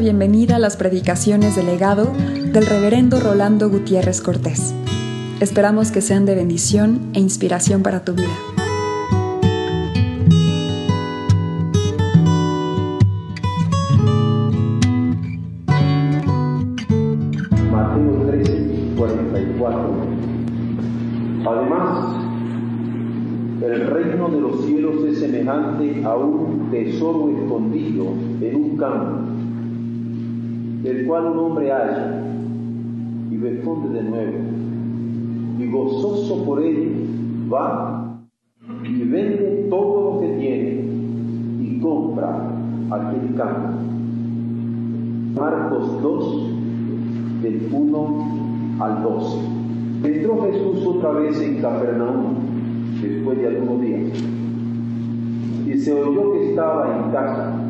bienvenida a las predicaciones del legado del reverendo Rolando Gutiérrez Cortés. Esperamos que sean de bendición e inspiración para tu vida. Mateo 13, 44. Además, el reino de los cielos es semejante a un tesoro escondido en un campo, el cual un hombre halla y lo esconde de nuevo, y gozoso por él va y vende todo lo que tiene y compra aquel campo. Marcos 2, del 1 al 12. Entró Jesús otra vez en Capernaum después de algunos días y se oyó que estaba en casa.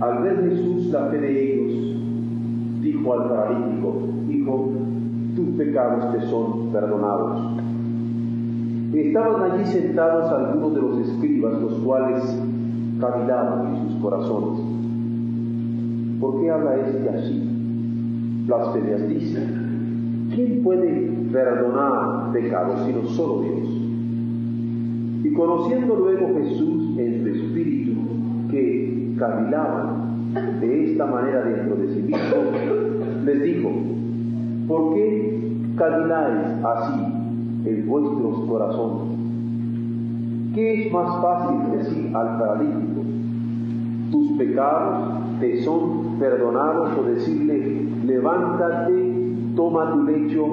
Al ver Jesús la fe de ellos, dijo al paralítico, Hijo, tus pecados te son perdonados. Estaban allí sentados algunos de los escribas, los cuales cavilaban en sus corazones. ¿Por qué habla este así? Blasfemias dice, ¿quién puede perdonar pecados sino solo Dios? Y conociendo luego Jesús en su espíritu que cavilaban de esta manera dentro de sí mismo, les dijo, ¿por qué caviláis así en vuestros corazones? ¿Qué es más fácil decir al paralítico, tus pecados te son perdonados o decirle, levántate, toma tu lecho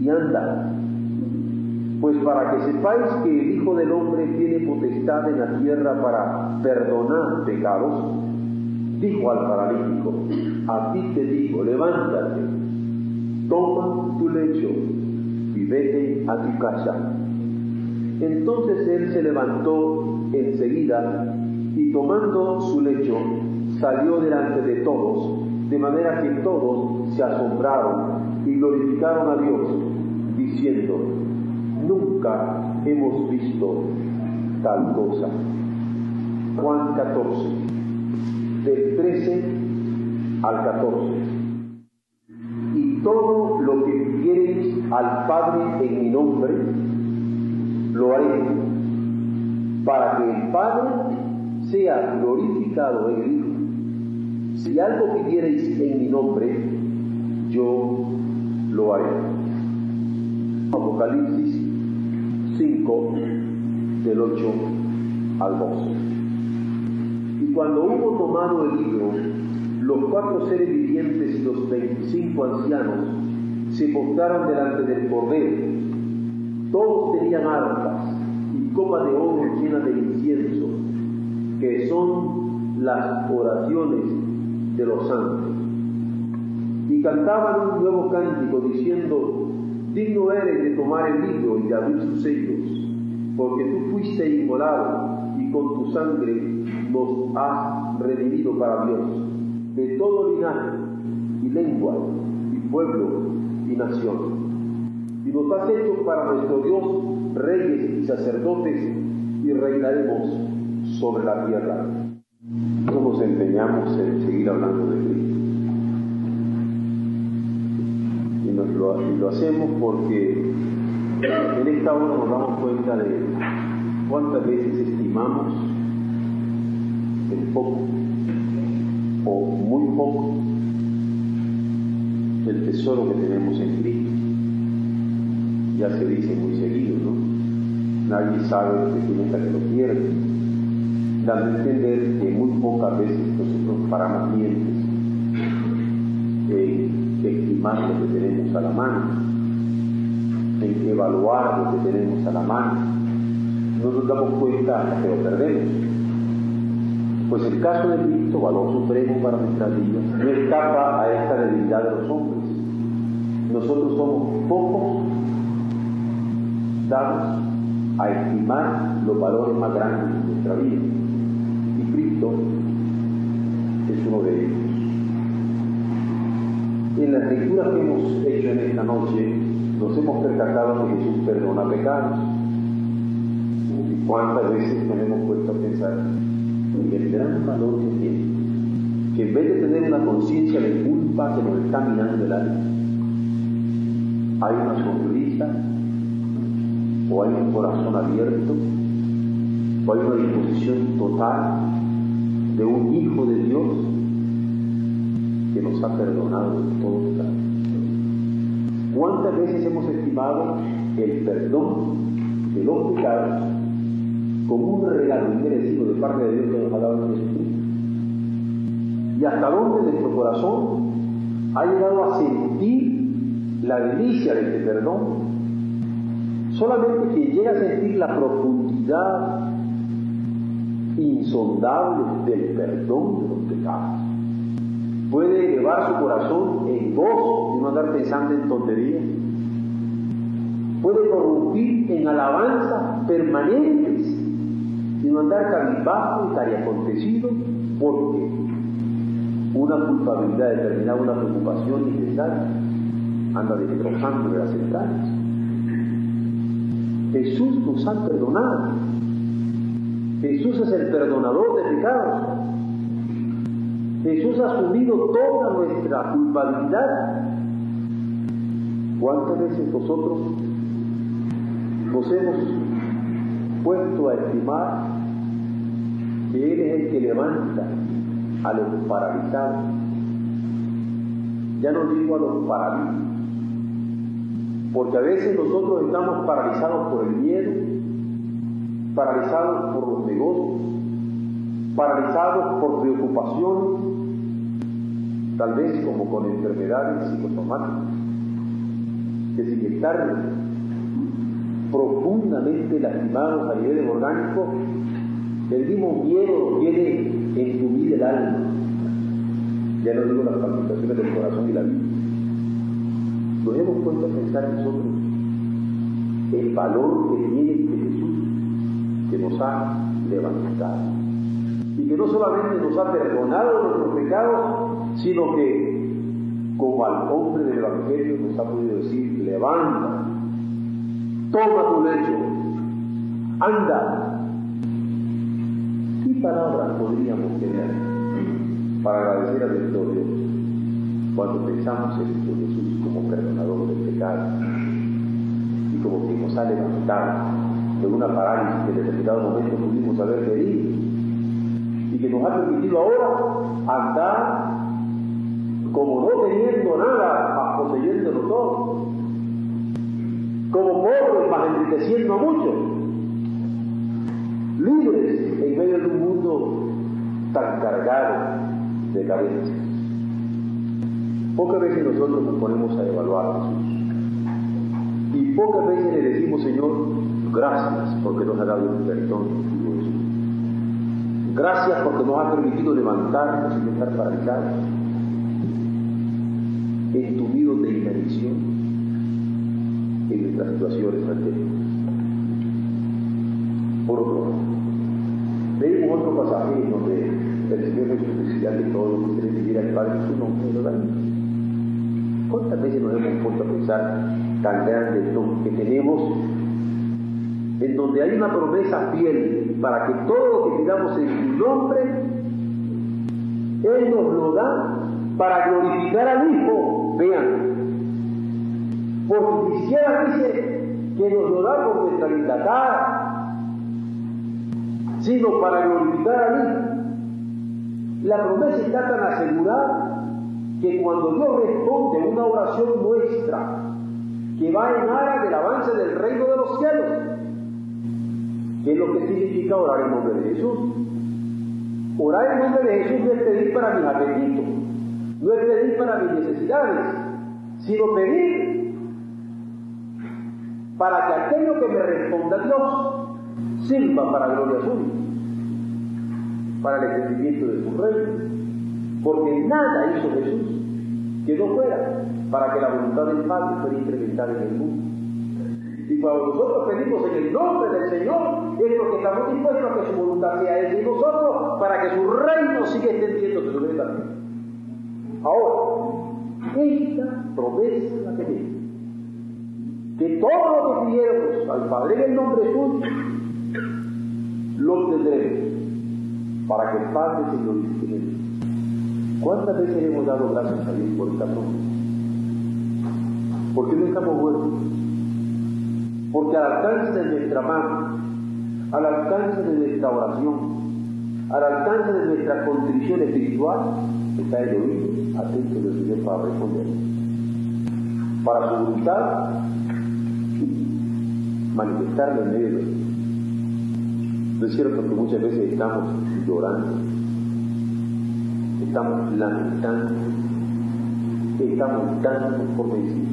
y anda. Pues para que sepáis que el Hijo del Hombre tiene potestad en la tierra para perdonar pecados, dijo al paralítico, a ti te digo, levántate, toma tu lecho y vete a tu casa. Entonces él se levantó enseguida y tomando su lecho salió delante de todos, de manera que todos se asombraron y glorificaron a Dios, diciendo, nunca hemos visto tal cosa. Juan 14, del 13 al 14. Y todo lo que pidiereis al Padre en mi nombre, lo haré, para que el Padre sea glorificado en el Hijo. Si algo pidiereis en mi nombre, yo lo haré. Apocalipsis 5, del 8 al 12. Y cuando hubo tomado el libro, los cuatro seres vivientes y los veinticinco ancianos se postraron delante del Cordero. Todos tenían arpas y copas de oro llenas de incienso, que son las oraciones de los santos. Y cantaban un nuevo cántico diciendo, digno eres de tomar el libro y de abrir sus sellos, porque tú fuiste inmolado y con tu sangre nos has redimido para Dios, de todo linaje y lengua y pueblo y nación. Y nos has hecho para nuestro Dios reyes y sacerdotes y reinaremos sobre la tierra. Nosotros nos empeñamos en seguir hablando de Cristo. Lo, hacemos porque en esta hora nos damos cuenta de cuántas veces estimamos el poco o muy poco el tesoro que tenemos en Cristo. Ya se dice muy seguido, ¿no? Nadie sabe lo que tiene hasta que lo pierde dando a entender que muy pocas veces nosotros paramos mientes en estimar lo que tenemos a la mano, en evaluar lo que tenemos a la mano. No nos damos cuenta que lo perdemos. Pues el caso de Cristo, valor supremo para nuestras vidas, no escapa a esta debilidad de los hombres. Nosotros somos pocos dados a estimar los valores más grandes de nuestra vida. Y Cristo es uno de ellos. En las lecturas que hemos hecho en esta noche, nos hemos percatado que Jesús perdona pecados. ¿Y cuántas veces nos hemos puesto a pensar en el gran valor que tiene? Que en vez de tener una conciencia de culpa que nos está minando el alma, hay una sonrisa, o hay un corazón abierto, o hay una disposición total de un Hijo de ha perdonado todo pecado. ¿Cuántas veces hemos estimado el perdón de los pecados como un regalo inmerecido de parte de Dios que nos ha dado en Jesucristo? ¿Y hasta dónde nuestro corazón ha llegado a sentir la delicia de este perdón? Solamente quien llega a sentir la profundidad insondable del perdón de los pecados puede elevar su corazón en gozo y no andar pensando en tonterías. Puede corrompir en alabanzas permanentes y no andar cabizbajo y acontecido porque una culpabilidad determinada, una preocupación innecesaria anda destrozando de las entrañas. Jesús nos ha perdonado. Jesús es el perdonador de pecados. Jesús ha asumido toda nuestra culpabilidad. ¿Cuántas veces nosotros nos hemos puesto a estimar que Él es el que levanta a los paralizados? Ya no digo a los paralíticos, porque a veces nosotros estamos paralizados por el miedo, paralizados por los negocios, paralizados por preocupaciones, tal vez como con enfermedades psicosomáticas, que sin estar profundamente lastimados a nivel orgánico, el mismo miedo tiene en tu vida el alma. Ya no digo las palpitaciones del corazón y la vida. Nos hemos puesto a pensar nosotros el valor que tiene este Jesús que nos ha levantado y que no solamente nos ha perdonado nuestros pecados, sino que, como al hombre del Evangelio nos ha podido decir, levanta, toma tu lecho, anda. ¿Qué palabras podríamos tener para agradecer a nuestro Dios cuando pensamos en Jesús como perdonador del pecado y como que nos ha levantado de una parálisis que en determinado momento pudimos haber pedido y que nos ha permitido ahora andar como no teniendo nada, poseyéndolo todo, como pobres, más enriqueciendo a muchos, libres en medio de un mundo tan cargado de carencias. Pocas veces nosotros nos ponemos a evaluar a Jesús. Y pocas veces le decimos, Señor, gracias porque nos ha dado un perdón Gracias porque nos ha permitido levantarnos y estar paralizados entumidos de inanición en nuestras situaciones anteriores. Por otro lado, leemos otro pasaje en donde el Señor Jesús decía que todo lo que ustedes pidiera al Padre en su nombre. ¿Cuántas veces nos hemos puesto a pensar tan grande don que tenemos, en donde hay una promesa fiel para que todo lo que pidamos en su nombre, Él nos lo da para glorificar al Hijo. Vean, porque ni siquiera dice que nos lo da por nuestra sino para glorificar al Hijo. La promesa está tan asegurada que cuando Dios responde una oración nuestra, que va en aras del avance del reino de los cielos, ¿qué es lo que significa orar en nombre de Jesús? Orar en nombre de Jesús no es pedir para mis apetitos, no es pedir para mis necesidades, sino pedir para que aquello que me responda Dios sirva para gloria suya. para el entendimiento de su reino. Porque nada hizo Jesús que no fuera para que la voluntad del Padre fuera incrementada en el mundo. Cuando nosotros pedimos en el nombre del Señor, es porque estamos dispuestos a que su voluntad sea en nosotros, para que su reino siga extendiéndose sobre esta tierra. Ahora, esta promesa la tenemos. Que todo lo que pidiéramos al Padre en el nombre suyo, lo tendremos para que el Padre se glorifique en él. ¿Cuántas veces hemos dado gracias a Dios por esta promesa? ¿Por qué no estamos muertos? Porque al alcance de nuestra mano, al alcance de nuestra oración, al alcance de nuestra contrición espiritual, está el oído atento del Señor para responder. Para su voluntad, manifestarle en medio no es cierto que muchas veces estamos llorando, estamos lamentando, estamos dando por vencidos,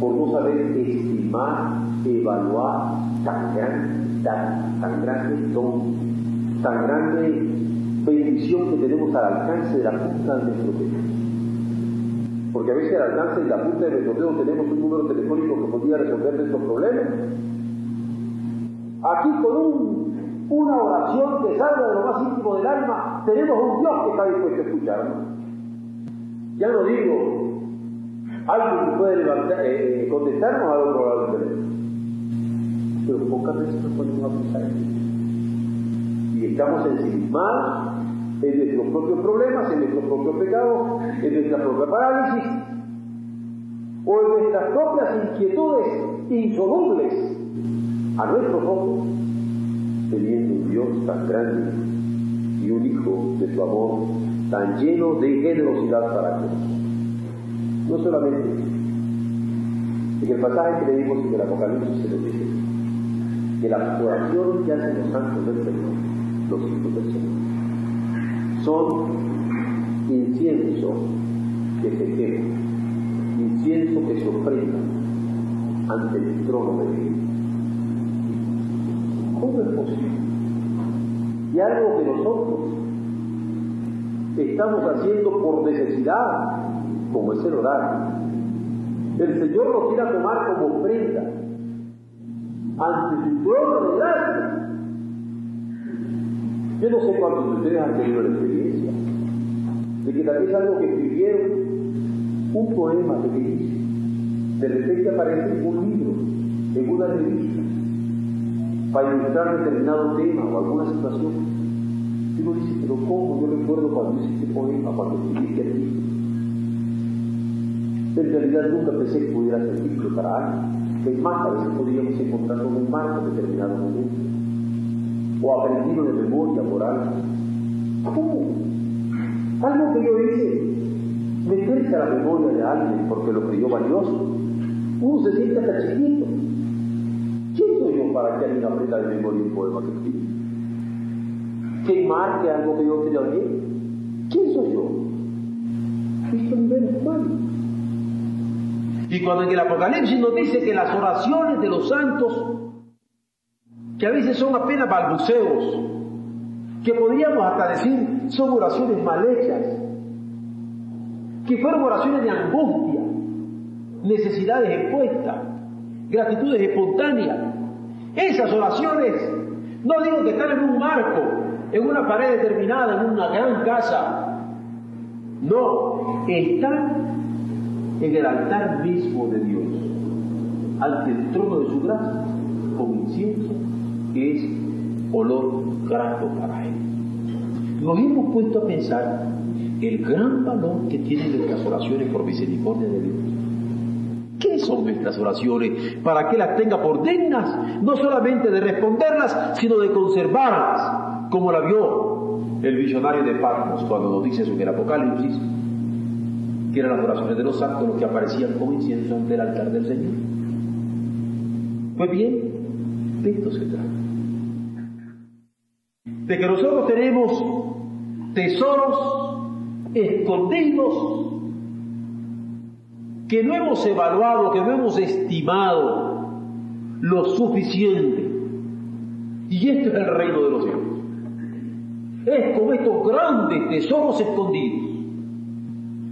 por no saber estimar, evaluar tan grande, tan, tan grande don, tan grande bendición que tenemos al alcance de la punta de nuestro dedo. Porque a veces al alcance de la punta de nuestro dedo tenemos un número telefónico que podría resolver nuestros problemas Aquí con un, una oración que salga de lo más íntimo del alma, tenemos un Dios que está dispuesto a escucharnos. Ya no digo alguien que puede levantar, eh, eh, contestarnos al otro lado del. Pero pocas veces nos ponemos a pensar en Y estamos ensimismados en nuestros propios problemas, en nuestros propios pecados, en nuestra propia parálisis, o en nuestras propias inquietudes insolubles a nuestros ojos, teniendo un Dios tan grande y un Hijo de su amor tan lleno de generosidad para nosotros. No solamente en el pasaje que leímos en el Apocalipsis se nos dice que las oraciones que hacen los santos del Señor, los hijos del Señor, son incienso que se quema, incienso que se ofrenda ante el trono de Dios. ¿Cómo es posible? Y algo que nosotros estamos haciendo por necesidad, como es el orar. El Señor lo quiera tomar como ofrenda ante su trono de gracia. Yo no sé cuántos de ustedes han tenido la experiencia de que tal vez algo que escribieron, un poema que dice, de repente aparece un libro, en una revista, para ilustrar determinado tema o alguna situación. Y uno dice, pero ¿cómo? Yo recuerdo cuando hice este poema, cuando escribí este libro. En realidad nunca pensé que pudiera servirlo para alguien. Es más, a veces podríamos encontrarlo en un marco determinado momento. O aprendido de memoria por algo. ¿Cómo? Algo que yo hice, meterse a la memoria de alguien porque lo creyó valioso. Uno se siente hasta chiquito para que alguien aprenda de memoria un poema que escribí. ¿Quién marque algo que yo bien? ¿Quién soy yo? Cristo nivel humano. Y cuando en el Apocalipsis nos dice que las oraciones de los santos, que a veces son apenas balbuceos, que podríamos hasta decir son oraciones mal hechas, que fueron oraciones de angustia, necesidades expuestas, gratitudes espontáneas, esas oraciones, no digo que están en un marco, en una pared determinada, en una gran casa. No, están en el altar mismo de Dios, ante el trono de su gracia, con incienso que es olor grato para Él. Nos hemos puesto a pensar el gran valor que tienen nuestras oraciones por misericordia de Dios. ¿Qué son nuestras oraciones? Para que las tenga por dignas, no solamente de responderlas, sino de conservarlas, como la vio el visionario de Patmos cuando nos dice eso el Apocalipsis, que eran las oraciones de los santos los que aparecían como incienso ante el altar del Señor. Pues bien, de esto se trata. De que nosotros tenemos tesoros escondidos que no hemos evaluado, que no hemos estimado lo suficiente. Y esto es el reino de los cielos. es como estos grandes tesoros escondidos.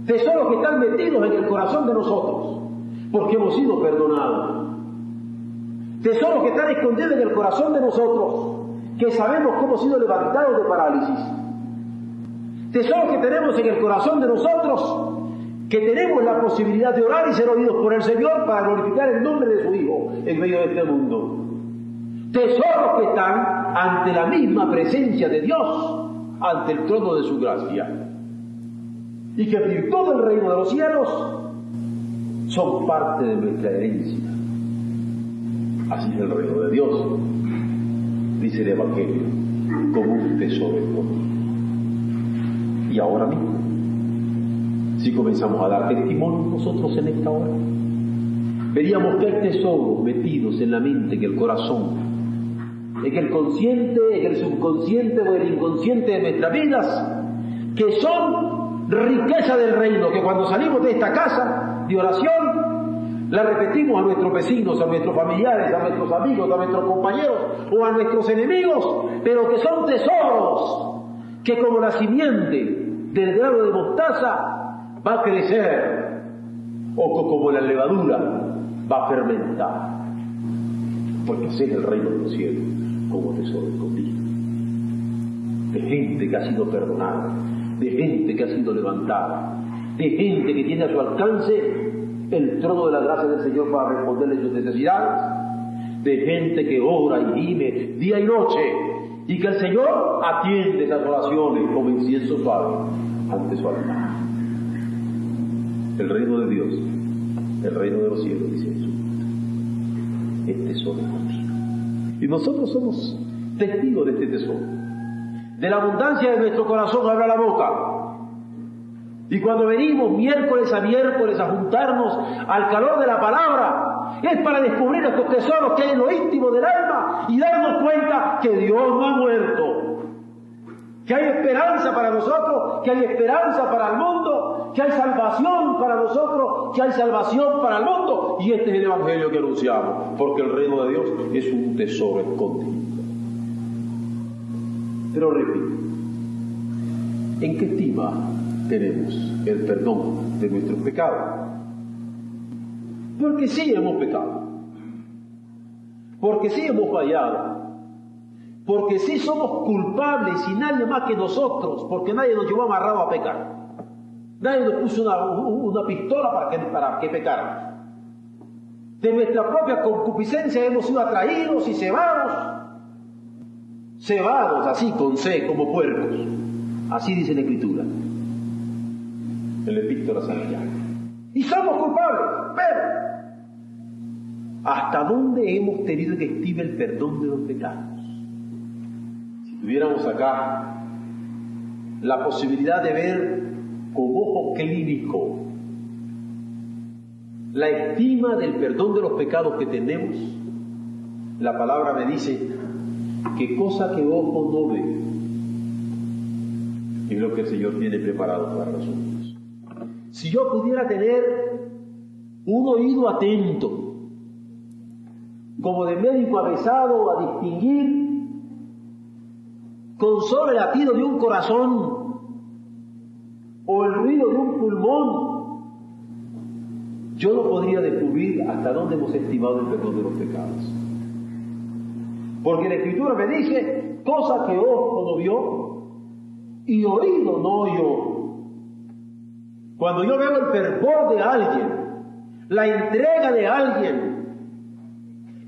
Tesoros que están metidos en el corazón de nosotros, porque hemos sido perdonados. Tesoros que están escondidos en el corazón de nosotros, que sabemos que hemos sido levantados de parálisis. Tesoros que tenemos en el corazón de nosotros, que tenemos la posibilidad de orar y ser oídos por el Señor para glorificar el nombre de su Hijo en medio de este mundo. Tesoros que están ante la misma presencia de Dios, ante el trono de su gracia. Y que en virtud del reino de los cielos son parte de nuestra herencia. Así es el reino de Dios, dice el Evangelio, como un tesoro. Y ahora mismo si comenzamos a dar testimonio nosotros en esta hora. Veríamos que hay tesoros metidos en la mente, en el corazón, en el consciente, en el subconsciente o el inconsciente de nuestras vidas, que son riqueza del reino, que cuando salimos de esta casa de oración, la repetimos a nuestros vecinos, a nuestros familiares, a nuestros amigos, a nuestros compañeros o a nuestros enemigos, pero que son tesoros que como la simiente del grano de mostaza va a crecer o como la levadura va a fermentar. Porque así el reino de los cielos como tesoro escondido. De gente que ha sido perdonada, de gente que ha sido levantada, de gente que tiene a su alcance el trono de la gracia del Señor para responderle sus necesidades, de gente que ora y vive día y noche y que el Señor atiende esas oraciones como incienso suave ante su altar el reino de Dios, el reino de los cielos, dice Jesús. Es tesoro contigo. Y nosotros somos testigos de este tesoro. De la abundancia de nuestro corazón habla la boca. Y cuando venimos miércoles a miércoles a juntarnos al calor de la palabra, es para descubrir estos tesoros que hay en lo íntimo del alma y darnos cuenta que Dios no ha muerto, que hay esperanza para nosotros, que hay esperanza para el mundo, que hay salvación para nosotros, que hay salvación para el mundo. Y este es el Evangelio que anunciamos, porque el reino de Dios es un tesoro escondido. Pero repito, ¿en qué estima tenemos el perdón de nuestros pecados? Porque sí hemos pecado, porque sí hemos fallado, porque si somos culpables y nadie más que nosotros, porque nadie nos llevó amarrado a pecar. Nadie nos puso una, pistola para que, para que pecáramos. De nuestra propia concupiscencia hemos sido atraídos y cebados. Cebados así con C, como puercos. Así dice la Escritura. El epístola Santiago. Y somos culpables, pero ¿hasta dónde hemos tenido que estima el perdón de los pecados? tuviéramos acá la posibilidad de ver con ojo clínico la estima del perdón de los pecados que tenemos, la palabra me dice que cosa que ojo no ve es lo que el Señor tiene preparado para nosotros. Si yo pudiera tener un oído atento, como de médico avesado a distinguir con solo el latido de un corazón o el ruido de un pulmón, yo no podría descubrir hasta dónde hemos estimado el perdón de los pecados. Porque la Escritura me dice, cosa que ojo no vio y oído no oyó. Cuando yo veo el fervor de alguien, la entrega de alguien,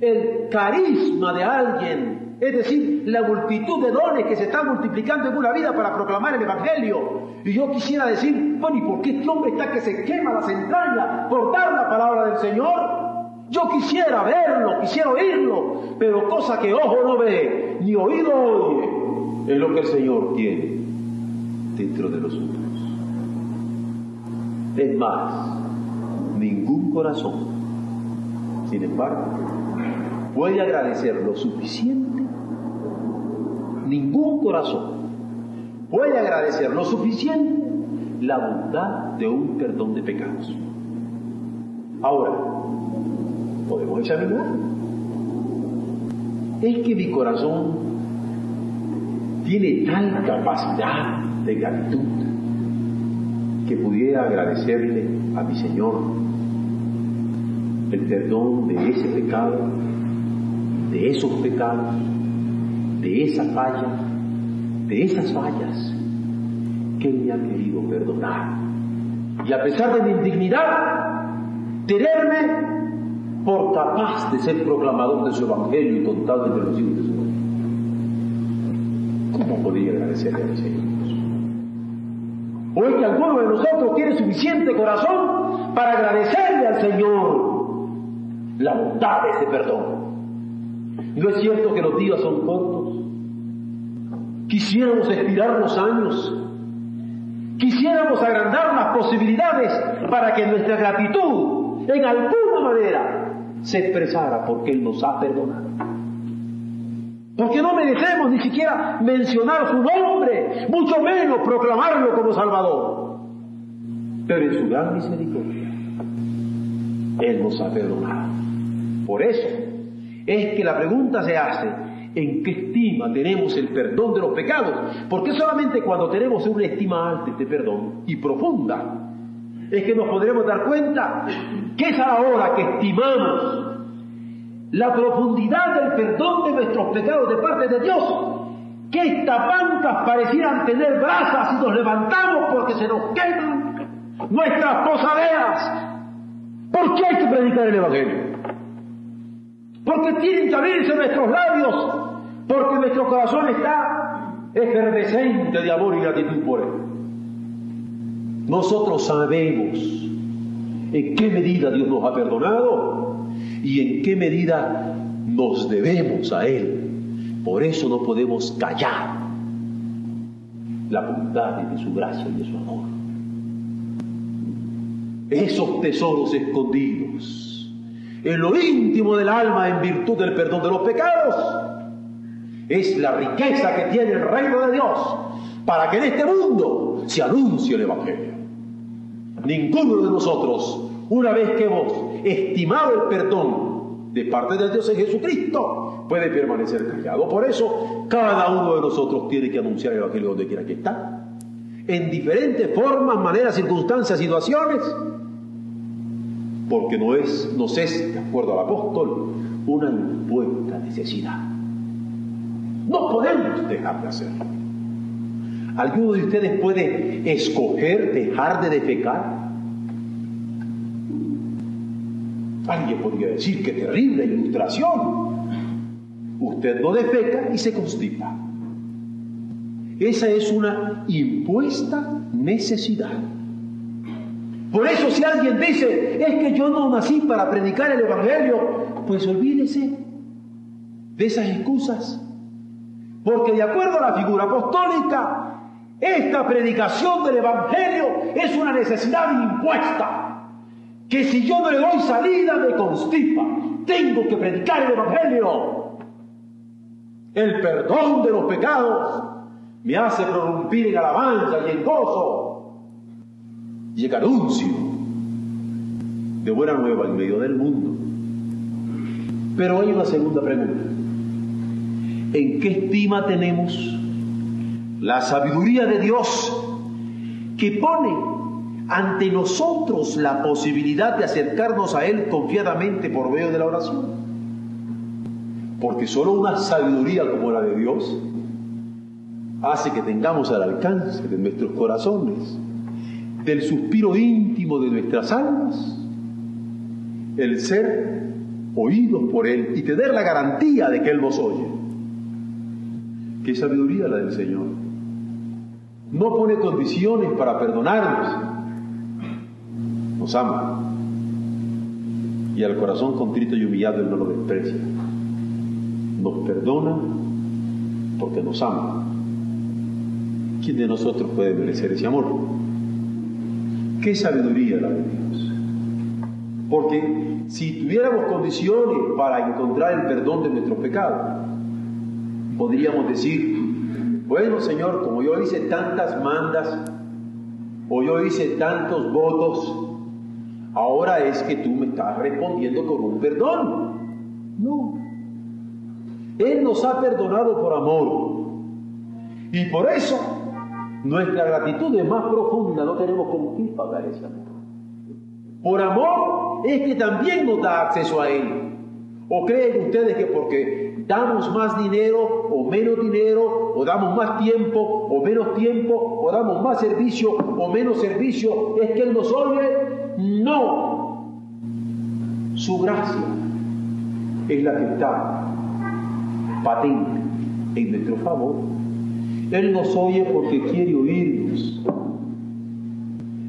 el carisma de alguien, es decir, la multitud de dones que se están multiplicando en una vida para proclamar el Evangelio. Y yo quisiera decir, bueno, ¿y por qué este hombre está que se quema las entrañas por dar la palabra del Señor? Yo quisiera verlo, quisiera oírlo, pero cosa que ojo no ve, ni oído oye, es lo que el Señor tiene dentro de nosotros. Es más, ningún corazón, sin embargo, puede agradecer lo suficiente ningún corazón puede agradecer lo suficiente la bondad de un perdón de pecados. Ahora, podemos examinar. Es que mi corazón tiene tal capacidad de gratitud que pudiera agradecerle a mi Señor el perdón de ese pecado, de esos pecados, de esa falla, de esas fallas que me ha querido perdonar. Y a pesar de mi indignidad, tenerme por capaz de ser proclamador de su evangelio y contado los hijos de su ¿Cómo podría agradecerle a mi Señor? ¿O es que alguno de nosotros tiene suficiente corazón para agradecerle al Señor la bondad de ese perdón? ¿No es cierto que los días son cortos? Quisiéramos estirar los años, quisiéramos agrandar las posibilidades para que nuestra gratitud en alguna manera se expresara porque Él nos ha perdonado. Porque no merecemos ni siquiera mencionar su nombre, mucho menos proclamarlo como Salvador. Pero en su gran misericordia, Él nos ha perdonado. Por eso es que la pregunta se hace, ¿en qué estima tenemos el perdón de los pecados? Porque solamente cuando tenemos una estima alta de perdón y profunda, es que nos podremos dar cuenta que es a la hora que estimamos la profundidad del perdón de nuestros pecados de parte de Dios, que estas bancas parecieran tener brasas y nos levantamos porque se nos queman nuestras posaderas. ¿Por qué hay que predicar el Evangelio? Porque tienen que abrirse nuestros labios, porque nuestro corazón está efervescente de amor y gratitud por Él. Nosotros sabemos en qué medida Dios nos ha perdonado y en qué medida nos debemos a Él. Por eso no podemos callar la bondad de su gracia y de su amor. Esos tesoros escondidos en lo íntimo del alma en virtud del perdón de los pecados es la riqueza que tiene el reino de Dios para que en este mundo se anuncie el Evangelio. Ninguno de nosotros, una vez que hemos estimado el perdón de parte de Dios en Jesucristo, puede permanecer callado. Por eso, cada uno de nosotros tiene que anunciar el Evangelio donde quiera que está. En diferentes formas, maneras, circunstancias, situaciones. Porque no es, nos es, de acuerdo al apóstol, una impuesta necesidad. No podemos dejar de hacerlo. ¿Alguno de ustedes puede escoger dejar de defecar? Alguien podría decir que terrible ilustración. Usted no defeca y se constipa. Esa es una impuesta necesidad. Por eso si alguien dice, es que yo no nací para predicar el Evangelio, pues olvídese de esas excusas. Porque de acuerdo a la figura apostólica, esta predicación del Evangelio es una necesidad impuesta que si yo no le doy salida me constipa. Tengo que predicar el Evangelio. El perdón de los pecados me hace prorrumpir en alabanza y en gozo y en anuncio de buena nueva en medio del mundo. Pero hay una segunda pregunta. ¿En qué estima tenemos la sabiduría de Dios que pone ante nosotros la posibilidad de acercarnos a Él confiadamente por medio de la oración. Porque solo una sabiduría como la de Dios hace que tengamos al alcance de nuestros corazones, del suspiro íntimo de nuestras almas, el ser oídos por Él y tener la garantía de que Él nos oye. ¿Qué sabiduría la del Señor? No pone condiciones para perdonarnos, nos ama. Y al corazón contrito y humillado Él no lo desprecia. Nos perdona porque nos ama. ¿Quién de nosotros puede merecer ese amor? ¿Qué sabiduría la de Dios? Porque si tuviéramos condiciones para encontrar el perdón de nuestros pecados, podríamos decir, bueno Señor, como yo hice tantas mandas, o yo hice tantos votos, ahora es que tú me estás respondiendo con un perdón. No. Él nos ha perdonado por amor. Y por eso nuestra gratitud es más profunda, no tenemos con qué pagar ese amor. Por amor es que también nos da acceso a Él. ¿O creen ustedes que porque damos más dinero o menos dinero, o damos más tiempo o menos tiempo, o damos más servicio o menos servicio, es que Él nos oye? No. Su gracia es la que está patente en nuestro favor. Él nos oye porque quiere oírnos.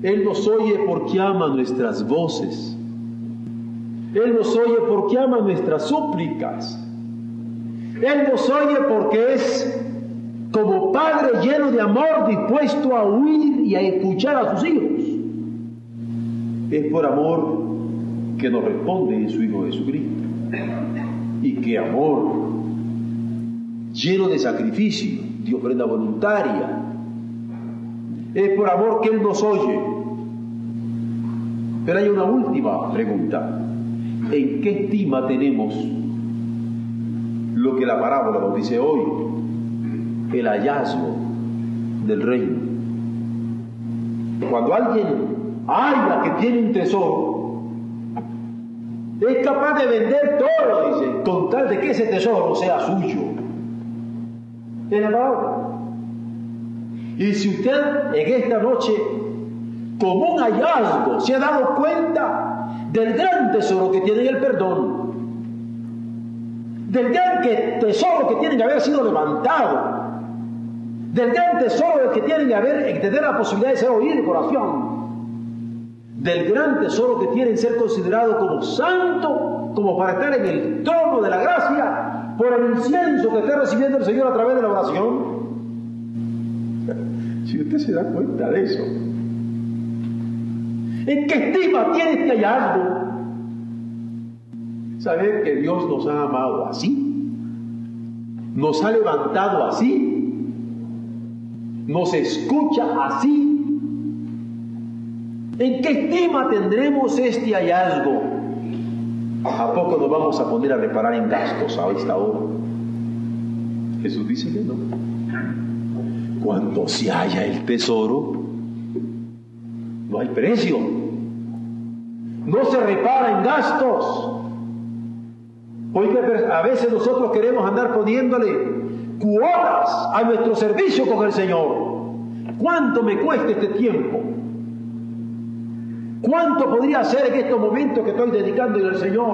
Él nos oye porque ama nuestras voces. Él nos oye porque ama nuestras súplicas. Él nos oye porque es como Padre lleno de amor, dispuesto a oír y a escuchar a sus hijos. Es por amor que nos responde en su Hijo Jesucristo. Y qué amor, lleno de sacrificio, de ofrenda voluntaria. Es por amor que Él nos oye. Pero hay una última pregunta. ¿En qué estima tenemos lo que la parábola nos dice hoy? El hallazgo del reino. Cuando alguien haya que tiene un tesoro, es capaz de vender todo, dice, con tal de que ese tesoro sea suyo. Es la palabra. Y si usted en esta noche, como un hallazgo, se ha dado cuenta del gran tesoro que tiene el perdón, del gran tesoro que tiene que haber sido levantado, del gran tesoro que tiene que haber, que tener la posibilidad de ser oído en oración, del gran tesoro que tienen ser considerado como santo, como para estar en el trono de la gracia, por el incienso que está recibiendo el Señor a través de la oración. Si usted se da cuenta de eso, ¿En qué estima tiene este hallazgo? Saber que Dios nos ha amado así, nos ha levantado así, nos escucha así. ¿En qué estima tendremos este hallazgo? ¿A poco nos vamos a poner a reparar en gastos a esta hora? Jesús dice que no. Cuando se halla el tesoro, no hay precio. No se repara en gastos. Porque a veces nosotros queremos andar poniéndole cuotas a nuestro servicio con el Señor. ¿Cuánto me cuesta este tiempo? ¿Cuánto podría ser en estos momentos que estoy dedicando al Señor?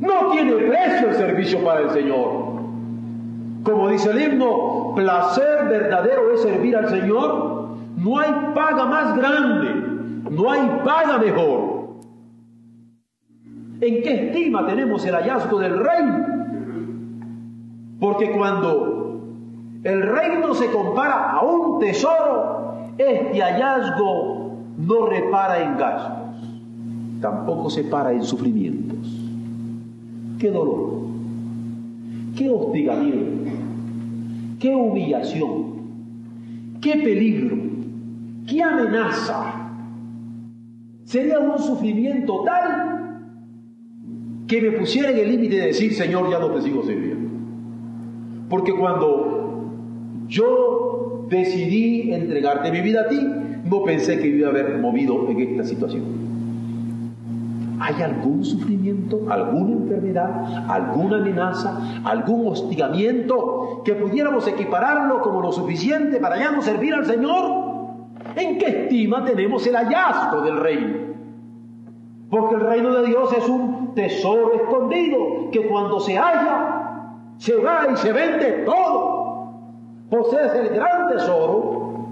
No tiene precio el servicio para el Señor. Como dice el himno, placer verdadero es servir al Señor no hay paga más grande, no hay paga mejor. ¿En qué estima tenemos el hallazgo del reino? Porque cuando el reino se compara a un tesoro, este hallazgo no repara en gastos, tampoco se para en sufrimientos. Qué dolor, qué hostigamiento, qué humillación, qué peligro qué amenaza. Sería un sufrimiento tal que me pusiera en el límite de decir, Señor, ya no te sigo sirviendo. Porque cuando yo decidí entregarte mi vida a ti, no pensé que iba a haber movido en esta situación. ¿Hay algún sufrimiento, alguna enfermedad, alguna amenaza, algún hostigamiento que pudiéramos equipararlo como lo suficiente para ya no servir al Señor? ¿En qué estima tenemos el hallazgo del reino? Porque el reino de Dios es un tesoro escondido que cuando se halla, se va y se vende todo. Posees el gran tesoro.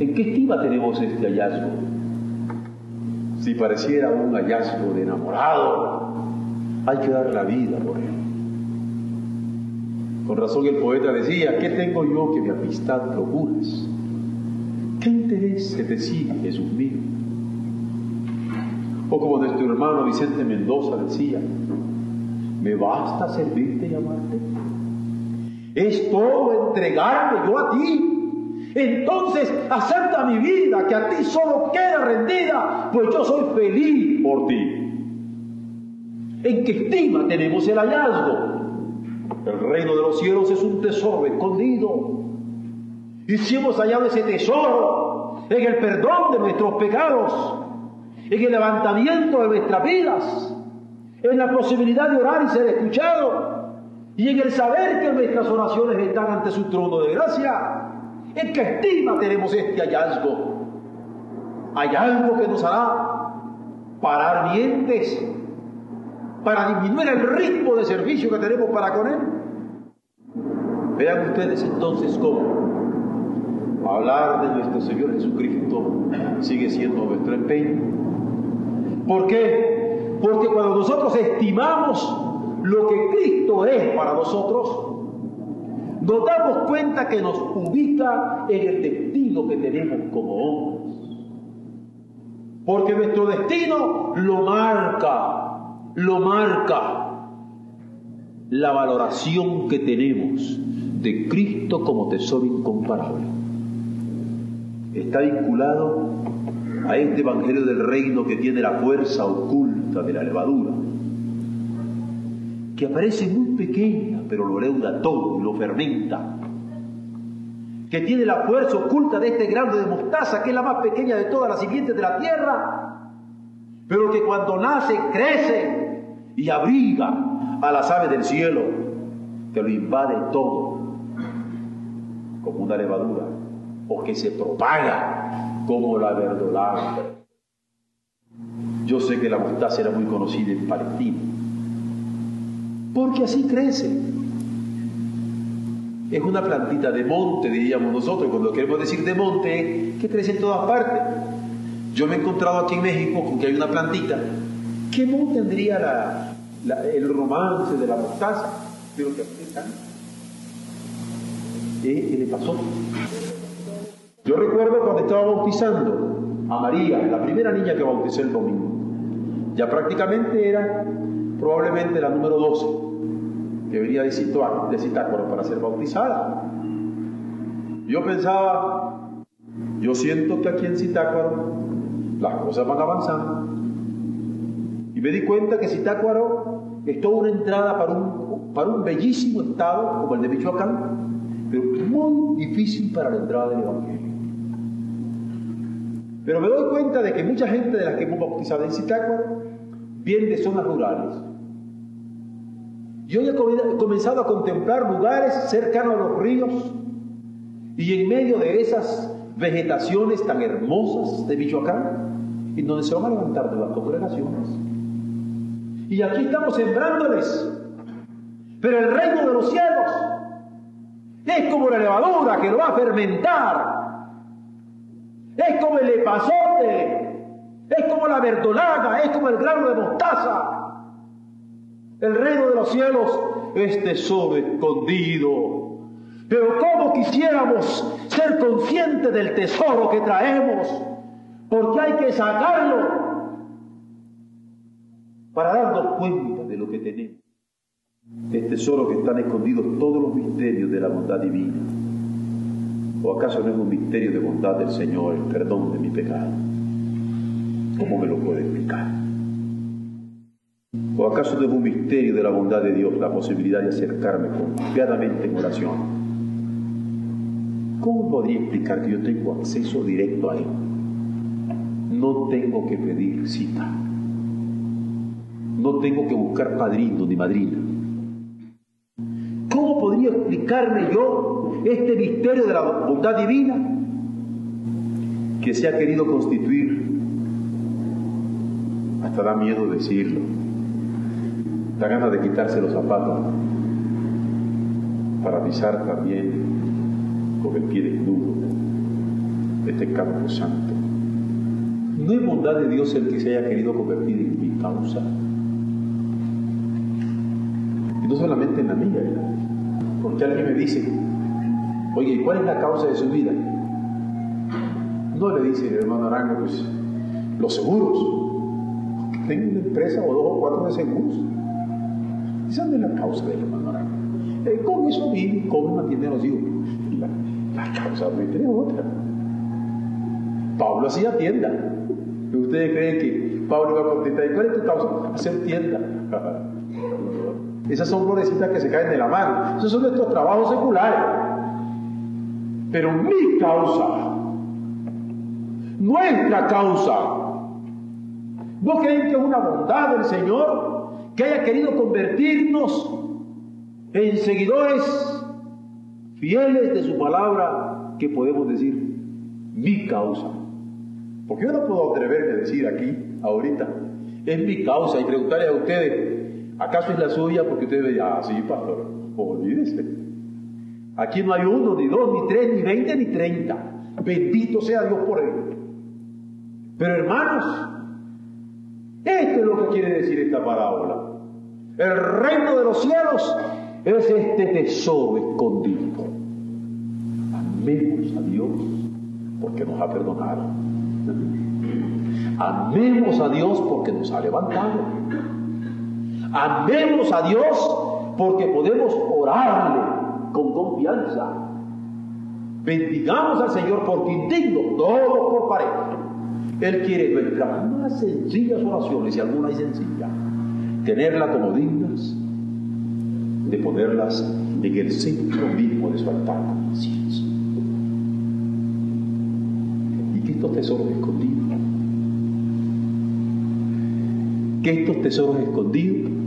¿En qué estima tenemos este hallazgo? Si pareciera un hallazgo de enamorado, hay que dar la vida por él. Con razón el poeta decía, ¿qué tengo yo que mi amistad procuras? ¿Qué interés se te sigue, Jesús mío? O como nuestro hermano Vicente Mendoza decía, ¿me basta servirte y amarte? Es todo entregarme yo a ti. Entonces acepta mi vida, que a ti solo queda rendida, pues yo soy feliz por ti. ¿En qué estima tenemos el hallazgo? El reino de los cielos es un tesoro escondido. Y si hemos hallado ese tesoro en el perdón de nuestros pecados, en el levantamiento de nuestras vidas, en la posibilidad de orar y ser escuchado, y en el saber que nuestras oraciones están ante su trono de gracia, ¿en qué estima tenemos este hallazgo? ¿Hay algo que nos hará parar dientes para disminuir el ritmo de servicio que tenemos para con Él? Vean ustedes entonces cómo hablar de nuestro Señor Jesucristo sigue siendo nuestro empeño. ¿Por qué? Porque cuando nosotros estimamos lo que Cristo es para nosotros, nos damos cuenta que nos ubica en el destino que tenemos como hombres. Porque nuestro destino lo marca, lo marca la valoración que tenemos de Cristo como tesoro incomparable. Está vinculado a este Evangelio del Reino que tiene la fuerza oculta de la levadura, que aparece muy pequeña, pero lo leuda todo y lo fermenta, que tiene la fuerza oculta de este grano de mostaza, que es la más pequeña de todas las simientes de la tierra, pero que cuando nace crece y abriga a las aves del cielo, que lo invade todo, como una levadura, o que se propaga como la verdolaga. Yo sé que la mostaza era muy conocida en Palestina, porque así crece es una plantita de monte, diríamos nosotros, cuando queremos decir de monte, que crece en todas partes. Yo me he encontrado aquí en México con que hay una plantita que no tendría el romance de la mostaza, pero que está. ¿Qué le pasó? Yo recuerdo cuando estaba bautizando a María, la primera niña que bauticé el domingo. Ya prácticamente era probablemente la número 12 que venía de, Citácuaro para ser bautizada. Yo pensaba, yo siento que aquí en Citácuaro las cosas van avanzando. Y me di cuenta que Citácuaro es toda una entrada para un, para un bellísimo estado como el de Michoacán, pero muy difícil para la entrada del Evangelio. Pero me doy cuenta de que mucha gente de las que hemos bautizado en Citácuaro viene de zonas rurales yo he comenzado a contemplar lugares cercanos a los ríos y en medio de esas vegetaciones tan hermosas de Michoacán, en donde se van a levantar de las congregaciones. Y aquí estamos sembrándoles. Pero el reino de los cielos es como la levadura que lo va a fermentar. Es como el epazote. Es como la verdolaga. Es como el grano de mostaza. El reino de los cielos es tesoro escondido. Pero ¿cómo quisiéramos ser conscientes del tesoro que traemos? Porque hay que sacarlo para darnos cuenta de lo que tenemos. Es tesoro que están escondidos todos los misterios de la bondad divina. ¿O acaso no es un misterio de bondad del Señor el perdón de mi pecado? ¿Cómo me lo puede explicar? ¿O acaso debo un misterio de la bondad de Dios la posibilidad de acercarme confiadamente en oración? ¿Cómo podría explicar que yo tengo acceso directo a Él? No tengo que pedir cita. No tengo que buscar padrino ni madrina. ¿Cómo podría explicarme yo este misterio de la bondad divina que se ha querido constituir? Hasta da miedo decirlo da ganas de quitarse los zapatos para pisar también con el pie desnudo este campo santo. No es bondad de Dios el que se haya querido convertir en mi causa. Y no solamente en la mía, porque alguien me dice, oye, ¿y cuál es la causa de su vida? No le dice el hermano Arango, pues los seguros. Tengo una empresa o dos o cuatro de seguros. Esa no la causa del hermano eh, con eso vive, come, mantiene a los hijos. La, causa de es otra. Pablo hacía tienda. Ustedes creen que Pablo iba a contestar, ¿cuál es tu causa? Hacer tienda. Esas son florecitas que se caen de la mano. Esos son nuestros trabajos seculares. Pero mi causa, nuestra causa, ¿no creen que es una bondad del Señor que haya querido convertirnos en seguidores fieles de su palabra que podemos decir mi causa? Porque yo no puedo atreverme a decir aquí, ahorita, es mi causa y preguntarle a ustedes, ¿acaso es la suya? Porque ustedes ven, ah, sí, pastor, olvídese. Aquí no hay uno, ni dos, ni tres, ni veinte, ni treinta. Bendito sea Dios por él. Pero hermanos, esto es lo que quiere decir esta parábola. El reino de los cielos es este tesoro escondido. Amemos a Dios porque nos ha perdonado. Amemos a Dios porque nos ha levantado. Amemos a Dios porque podemos orarle con confianza. Bendigamos al Señor porque indigno, todos por pareja. Él quiere nuestras más sencillas oraciones, y alguna hay sencilla, tenerlas como dignas de ponerlas en el centro mismo de su altar conciencia. Y que estos tesoros escondidos, que estos tesoros escondidos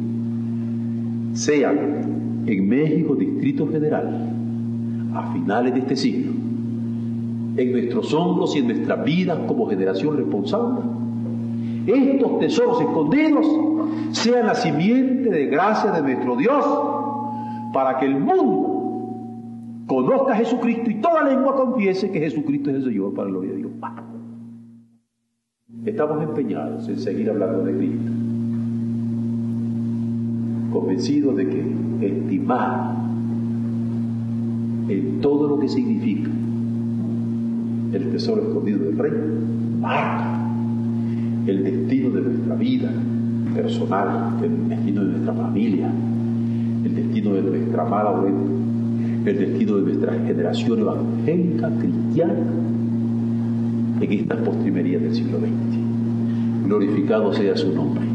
sean en México Distrito Federal a finales de este siglo, en nuestros hombros y en nuestras vidas como generación responsable, estos tesoros escondidos sean la simiente de gracia de nuestro Dios para que el mundo conozca a Jesucristo y toda lengua confiese que Jesucristo es el Señor para la gloria de Dios. Estamos empeñados en seguir hablando de Cristo, convencidos de que estimar en todo lo que significa el tesoro escondido del rey marca el destino de nuestra vida personal, el destino de nuestra familia, el destino de nuestra amada el destino de nuestra generación evangélica cristiana en estas postrimerías del siglo XX. Glorificado sea su nombre.